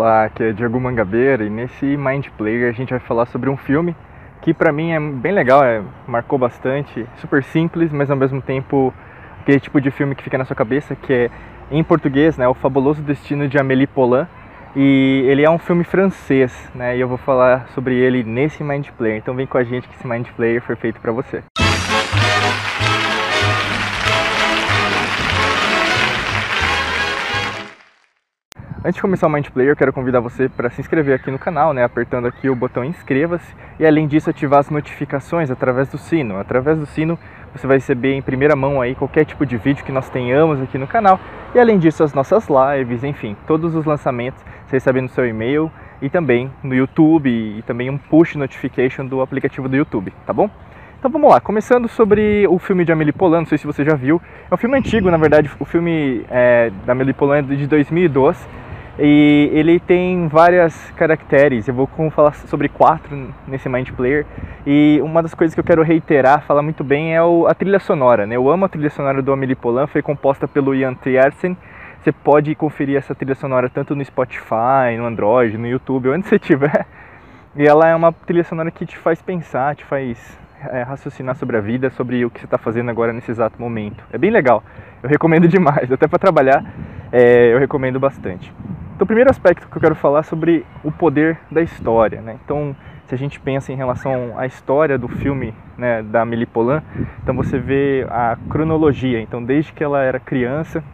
Olá, aqui é Diego Mangabeira e nesse Mind Player a gente vai falar sobre um filme que pra mim é bem legal, é, marcou bastante, super simples, mas ao mesmo tempo aquele tipo de filme que fica na sua cabeça, que é em português, né, O Fabuloso Destino de Amélie Poulain, e ele é um filme francês, né, e eu vou falar sobre ele nesse Mind Player, então vem com a gente que esse Mind Player foi feito para você. Antes de começar o Mind Player, eu quero convidar você para se inscrever aqui no canal, né, apertando aqui o botão inscreva-se. E além disso ativar as notificações através do sino. Através do sino você vai receber em primeira mão aí qualquer tipo de vídeo que nós tenhamos aqui no canal. E além disso as nossas lives, enfim, todos os lançamentos você recebe no seu e-mail e também no YouTube e também um push notification do aplicativo do YouTube, tá bom? Então vamos lá, começando sobre o filme de Amélie Poulain, não sei se você já viu, é um filme antigo, na verdade, o filme é, da Amélie Poulain é de 2012 e ele tem várias caracteres, eu vou falar sobre quatro nesse Mind Player. E uma das coisas que eu quero reiterar, falar muito bem, é a trilha sonora. Né? Eu amo a trilha sonora do Amélie Poulain, foi composta pelo Ian Tiersen. Você pode conferir essa trilha sonora tanto no Spotify, no Android, no YouTube, onde você estiver. E ela é uma trilha sonora que te faz pensar, te faz é, raciocinar sobre a vida, sobre o que você está fazendo agora nesse exato momento. É bem legal, eu recomendo demais, até para trabalhar é, eu recomendo bastante. Então, o primeiro aspecto que eu quero falar é sobre o poder da história. Né? Então, se a gente pensa em relação à história do filme né, da Amélie Poulain, então você vê a cronologia. Então, desde que ela era criança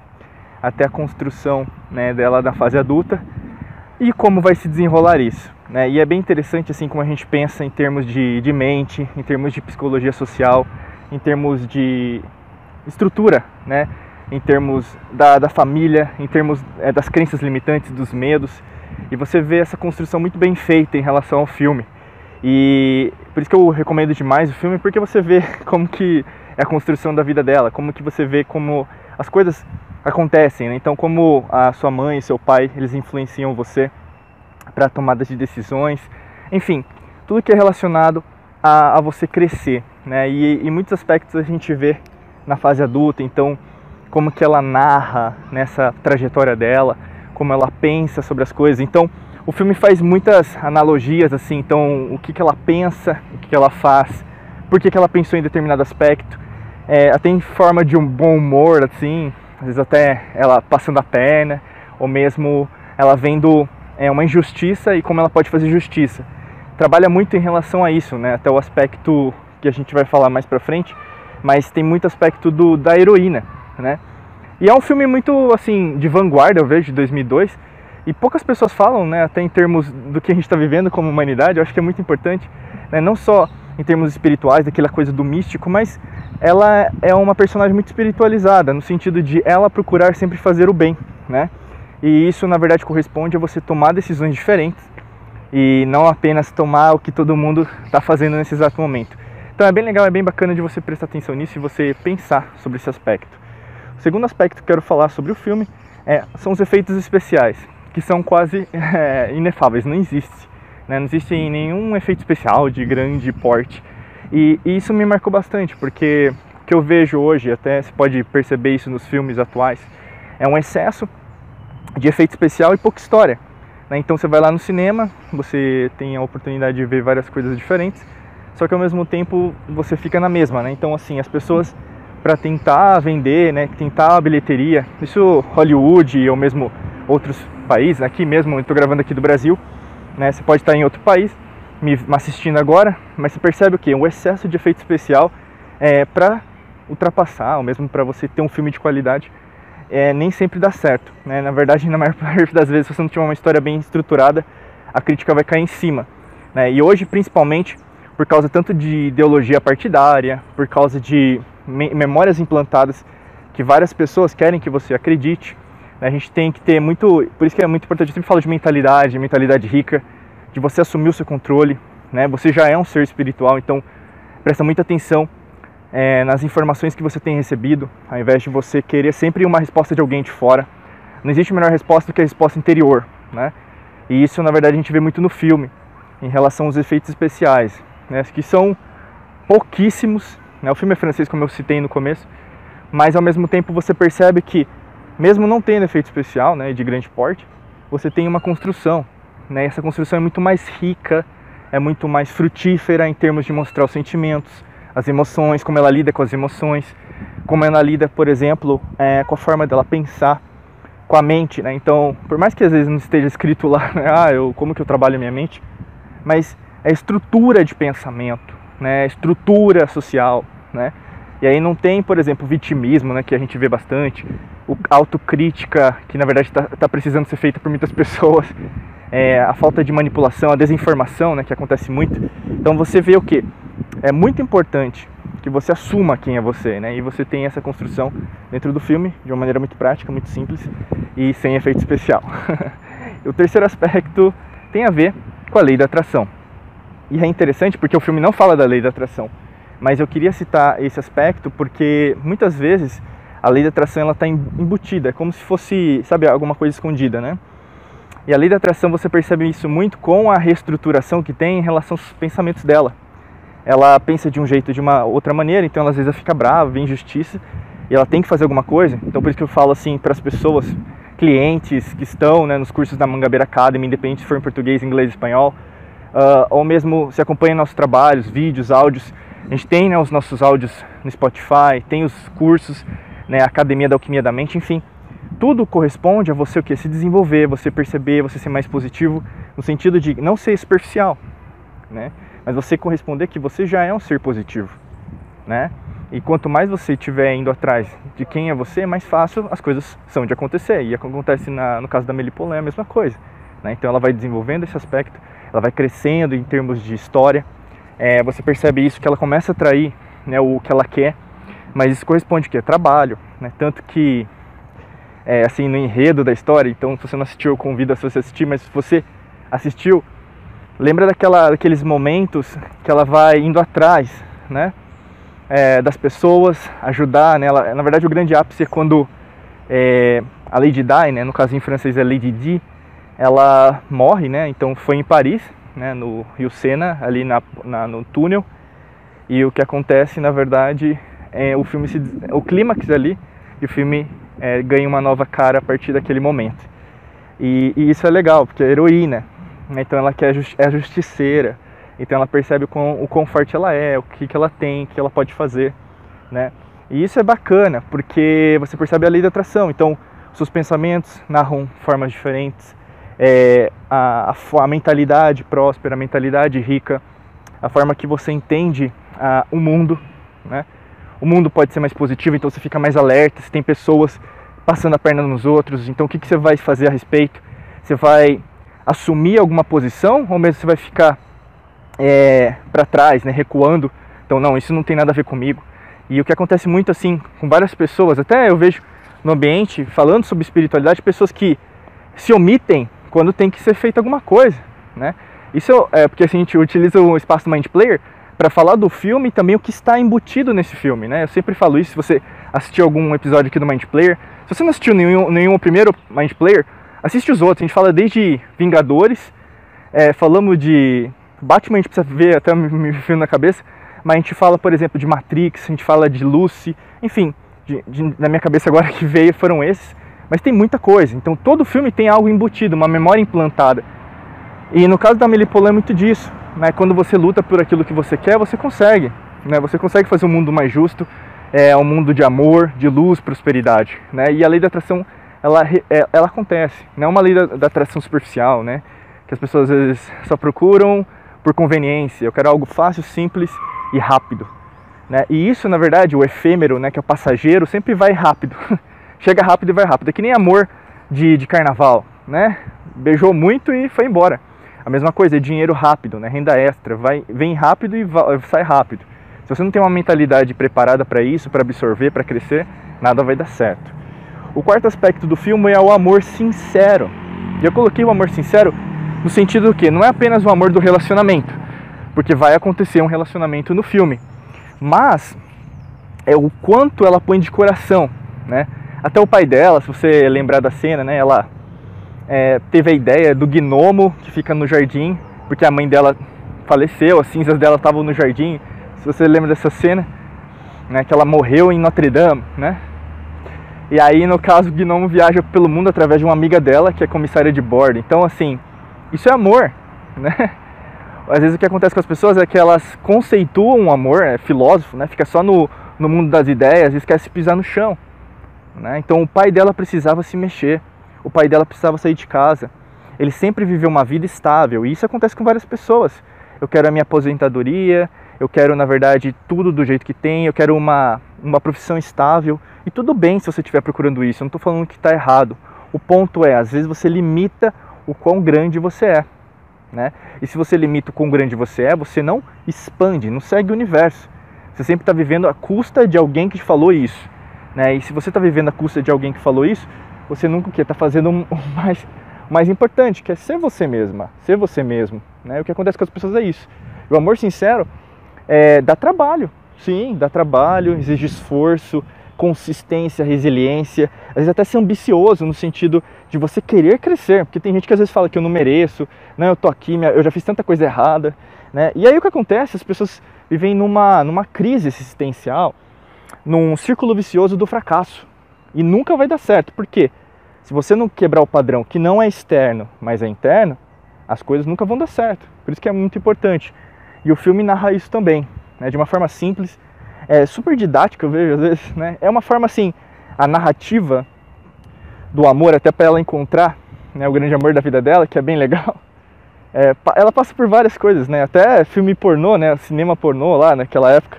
até a construção né, dela na fase adulta e como vai se desenrolar isso. Né? E é bem interessante assim como a gente pensa em termos de, de mente, em termos de psicologia social, em termos de estrutura, né? Em termos da, da família, em termos é, das crenças limitantes, dos medos. E você vê essa construção muito bem feita em relação ao filme. E por isso que eu recomendo demais o filme, porque você vê como que é a construção da vida dela, como que você vê como as coisas acontecem. Né? Então, como a sua mãe e seu pai, eles influenciam você para tomadas de decisões. Enfim, tudo que é relacionado a, a você crescer. Né? E em muitos aspectos a gente vê na fase adulta. Então, como que ela narra nessa trajetória dela, como ela pensa sobre as coisas. Então, o filme faz muitas analogias assim, então o que, que ela pensa, o que, que ela faz, por que, que ela pensou em determinado aspecto, é, até em forma de um bom humor, assim, às vezes até ela passando a perna, ou mesmo ela vendo é, uma injustiça e como ela pode fazer justiça. Trabalha muito em relação a isso, né? até o aspecto que a gente vai falar mais pra frente, mas tem muito aspecto do, da heroína, né? E é um filme muito, assim, de vanguarda, eu vejo, de 2002, e poucas pessoas falam, né, até em termos do que a gente está vivendo como humanidade, eu acho que é muito importante, né, não só em termos espirituais, daquela coisa do místico, mas ela é uma personagem muito espiritualizada, no sentido de ela procurar sempre fazer o bem, né? E isso, na verdade, corresponde a você tomar decisões diferentes e não apenas tomar o que todo mundo está fazendo nesse exato momento. Então é bem legal, é bem bacana de você prestar atenção nisso e você pensar sobre esse aspecto. O segundo aspecto que quero falar sobre o filme é, são os efeitos especiais, que são quase é, inefáveis, não existe. Né? Não existe nenhum efeito especial de grande porte. E, e isso me marcou bastante, porque o que eu vejo hoje, até se pode perceber isso nos filmes atuais, é um excesso de efeito especial e pouca história. Né? Então você vai lá no cinema, você tem a oportunidade de ver várias coisas diferentes, só que ao mesmo tempo você fica na mesma. Né? Então assim, as pessoas para tentar vender, né, tentar a bilheteria. Isso Hollywood ou mesmo outros países, aqui mesmo, eu estou gravando aqui do Brasil, né, você pode estar em outro país me assistindo agora, mas você percebe o que? O excesso de efeito especial é, para ultrapassar, ou mesmo para você ter um filme de qualidade, é, nem sempre dá certo. Né? Na verdade, na maior parte das vezes, se você não tiver uma história bem estruturada, a crítica vai cair em cima. Né? E hoje, principalmente, por causa tanto de ideologia partidária, por causa de memórias implantadas que várias pessoas querem que você acredite. A gente tem que ter muito, por isso que é muito importante, eu sempre falo de mentalidade, mentalidade rica, de você assumir o seu controle, né? Você já é um ser espiritual, então presta muita atenção é, nas informações que você tem recebido, ao invés de você querer sempre uma resposta de alguém de fora. Não existe melhor resposta do que a resposta interior, né? E isso, na verdade, a gente vê muito no filme, em relação aos efeitos especiais, né? Que são pouquíssimos né? O filme é francês, como eu citei no começo, mas ao mesmo tempo você percebe que, mesmo não tendo efeito especial né, de grande porte, você tem uma construção, né? Essa construção é muito mais rica, é muito mais frutífera em termos de mostrar os sentimentos, as emoções, como ela lida com as emoções, como ela lida, por exemplo, é, com a forma dela pensar, com a mente, né? Então, por mais que às vezes não esteja escrito lá, né? ah, eu, como que eu trabalho a minha mente, mas é estrutura de pensamento, né? Estrutura social, né? E aí não tem, por exemplo, vitimismo, né, que a gente vê bastante, o autocrítica, que na verdade está tá precisando ser feita por muitas pessoas, é, a falta de manipulação, a desinformação, né, que acontece muito. Então você vê o que? É muito importante que você assuma quem é você, né? E você tem essa construção dentro do filme de uma maneira muito prática, muito simples e sem efeito especial. o terceiro aspecto tem a ver com a lei da atração. E é interessante porque o filme não fala da lei da atração, mas eu queria citar esse aspecto porque muitas vezes a lei da atração ela está embutida, como se fosse, sabe, alguma coisa escondida, né? E a lei da atração você percebe isso muito com a reestruturação que tem em relação aos pensamentos dela. Ela pensa de um jeito de uma outra maneira, então ela às vezes fica brava, vê injustiça e ela tem que fazer alguma coisa. Então por isso que eu falo assim para as pessoas, clientes que estão né, nos cursos da Mangabeira Academy, independente se for em português, inglês, espanhol, uh, ou mesmo se acompanha nossos trabalhos, vídeos, áudios. A gente tem né, os nossos áudios no Spotify, tem os cursos, né, Academia da Alquimia da Mente, enfim tudo corresponde a você o que? Se desenvolver, você perceber, você ser mais positivo, no sentido de não ser superficial, né? Mas você corresponder que você já é um ser positivo, né? E quanto mais você estiver indo atrás de quem é você, mais fácil as coisas são de acontecer. E acontece na, no caso da Melipolé a mesma coisa. Né? Então ela vai desenvolvendo esse aspecto, ela vai crescendo em termos de história. É, você percebe isso que ela começa a atrair né, o que ela quer, mas isso corresponde que é trabalho, né? Tanto que é, assim no enredo da história. Então, se você não assistiu, eu convido a você assistir. Mas se você assistiu, lembra daquela, daqueles momentos que ela vai indo atrás, né? É, das pessoas, ajudar, né? Ela, na verdade, o grande ápice é quando é, a Lady Di, né? No caso em francês é Lady Di, ela morre, né? Então foi em Paris, né? No Rio Sena, ali na, na no túnel. E o que acontece, na verdade, é o filme se, o clímax ali e o filme é, ganha uma nova cara a partir daquele momento. E, e isso é legal, porque é heroína, né? então ela quer, é justiceira, então ela percebe o quão, o quão forte ela é, o que, que ela tem, o que ela pode fazer, né? E isso é bacana, porque você percebe a lei da atração, então seus pensamentos narram formas diferentes, é, a, a, a, mentalidade próspera, a mentalidade rica, a forma que você entende a, o mundo, né? o mundo pode ser mais positivo, então você fica mais alerta, se tem pessoas passando a perna nos outros, então o que, que você vai fazer a respeito? Você vai assumir alguma posição ou mesmo você vai ficar é, para trás, né, recuando? Então, não, isso não tem nada a ver comigo. E o que acontece muito assim com várias pessoas, até eu vejo no ambiente, falando sobre espiritualidade, pessoas que se omitem quando tem que ser feita alguma coisa, né? Isso é porque assim, a gente utiliza o espaço Mind Player para falar do filme e também o que está embutido nesse filme, né? Eu sempre falo isso, se você assistiu algum episódio aqui do Mind Player, se você não assistiu nenhum, nenhum primeiro Mind Player, assiste os outros. A gente fala desde Vingadores, é, falamos de Batman, a gente precisa ver, até me filme na cabeça, mas a gente fala, por exemplo, de Matrix, a gente fala de Lucy, enfim, de, de, na minha cabeça agora que veio foram esses, mas tem muita coisa. Então todo filme tem algo embutido, uma memória implantada. E no caso da Melipolã é muito disso né, quando você luta por aquilo que você quer, você consegue. Né? Você consegue fazer um mundo mais justo, é um mundo de amor, de luz, prosperidade. Né? E a lei da atração, ela, é, ela acontece. Não é uma lei da, da atração superficial, né? que as pessoas às vezes só procuram por conveniência. Eu quero algo fácil, simples e rápido. Né? E isso, na verdade, o efêmero, né, que é o passageiro, sempre vai rápido. Chega rápido e vai rápido. É que nem amor de, de carnaval, né? Beijou muito e foi embora. A mesma coisa, é dinheiro rápido, né? renda extra, vai, vem rápido e vai, sai rápido. Se você não tem uma mentalidade preparada para isso, para absorver, para crescer, nada vai dar certo. O quarto aspecto do filme é o amor sincero. E eu coloquei o amor sincero no sentido do que não é apenas o amor do relacionamento, porque vai acontecer um relacionamento no filme, mas é o quanto ela põe de coração, né? Até o pai dela, se você lembrar da cena, né? Ela é, teve a ideia do gnomo que fica no jardim, porque a mãe dela faleceu, as cinzas dela estavam no jardim. Se você lembra dessa cena, né, que ela morreu em Notre Dame, né? E aí, no caso, o gnomo viaja pelo mundo através de uma amiga dela, que é comissária de bordo. Então, assim, isso é amor, né? Às vezes o que acontece com as pessoas é que elas conceituam o amor, é filósofo, né? Fica só no, no mundo das ideias e esquece de pisar no chão. Né? Então o pai dela precisava se mexer, o pai dela precisava sair de casa. Ele sempre viveu uma vida estável e isso acontece com várias pessoas. Eu quero a minha aposentadoria, eu quero, na verdade, tudo do jeito que tem, eu quero uma, uma profissão estável. E tudo bem se você estiver procurando isso, eu não estou falando que está errado. O ponto é, às vezes você limita o quão grande você é. Né? E se você limita o quão grande você é, você não expande, não segue o universo. Você sempre está vivendo à custa de alguém que te falou isso. Né? E se você está vivendo à custa de alguém que falou isso, você nunca está fazendo o mais, mais importante, que é ser você mesma, ser você mesmo. Né? O que acontece com as pessoas é isso. O amor sincero é, dá trabalho, sim, dá trabalho, exige esforço, consistência, resiliência, às vezes até ser ambicioso no sentido de você querer crescer, porque tem gente que às vezes fala que eu não mereço, né, eu tô aqui, eu já fiz tanta coisa errada, né? E aí o que acontece? As pessoas vivem numa, numa crise existencial, num círculo vicioso do fracasso. E nunca vai dar certo. Por quê? Se você não quebrar o padrão que não é externo, mas é interno, as coisas nunca vão dar certo. Por isso que é muito importante. E o filme narra isso também, né? de uma forma simples, é super didática, eu vejo às vezes, né? É uma forma assim, a narrativa do amor até para ela encontrar né, o grande amor da vida dela, que é bem legal. É, ela passa por várias coisas, né? Até filme pornô, né? Cinema pornô lá naquela época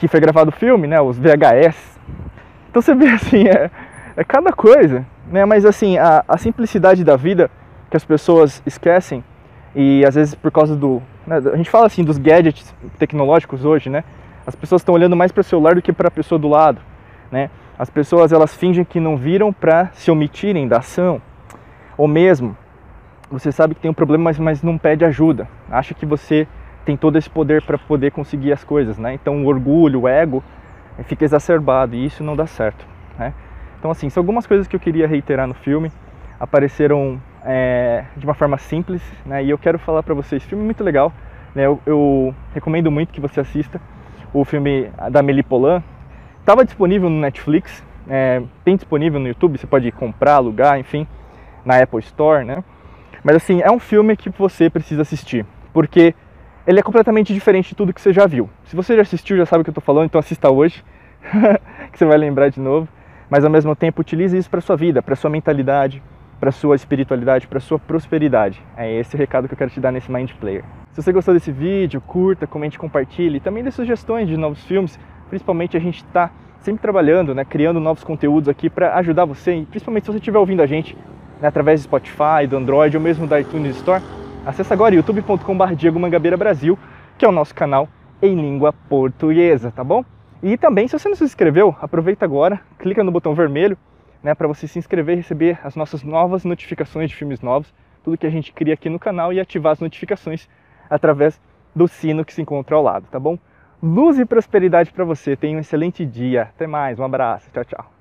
que foi gravado o filme, né? Os VHS. Então você vê assim, é, é cada coisa, né? Mas assim, a, a simplicidade da vida que as pessoas esquecem e às vezes por causa do, né, a gente fala assim dos gadgets tecnológicos hoje, né? As pessoas estão olhando mais para o celular do que para a pessoa do lado, né? As pessoas elas fingem que não viram para se omitirem da ação, ou mesmo você sabe que tem um problema, mas, mas não pede ajuda. Acha que você tem todo esse poder para poder conseguir as coisas, né? Então o orgulho, o ego fica exacerbado e isso não dá certo, né? Então assim, são algumas coisas que eu queria reiterar no filme, apareceram é, de uma forma simples, né? E eu quero falar para vocês, filme muito legal, né? Eu, eu, recomendo muito que você assista o filme da Meli Polan. Estava disponível no Netflix, é, tem disponível no YouTube, você pode comprar, alugar, enfim, na Apple Store, né? Mas assim, é um filme que você precisa assistir, porque ele é completamente diferente de tudo que você já viu. Se você já assistiu, já sabe o que eu estou falando, então assista hoje, que você vai lembrar de novo. Mas ao mesmo tempo, utilize isso para sua vida, para sua mentalidade, para sua espiritualidade, para sua prosperidade. É esse o recado que eu quero te dar nesse Mind Player. Se você gostou desse vídeo, curta, comente, compartilhe. E também dê sugestões de novos filmes. Principalmente a gente está sempre trabalhando, né, criando novos conteúdos aqui para ajudar você, e principalmente se você estiver ouvindo a gente né, através do Spotify, do Android ou mesmo da iTunes Store, acesse agora youtube.com.br Diego Mangabeira Brasil, que é o nosso canal em língua portuguesa, tá bom? E também, se você não se inscreveu, aproveita agora, clica no botão vermelho, né, para você se inscrever e receber as nossas novas notificações de filmes novos, tudo que a gente cria aqui no canal e ativar as notificações através do sino que se encontra ao lado, tá bom? Luz e prosperidade para você. Tenha um excelente dia. Até mais. Um abraço. Tchau, tchau.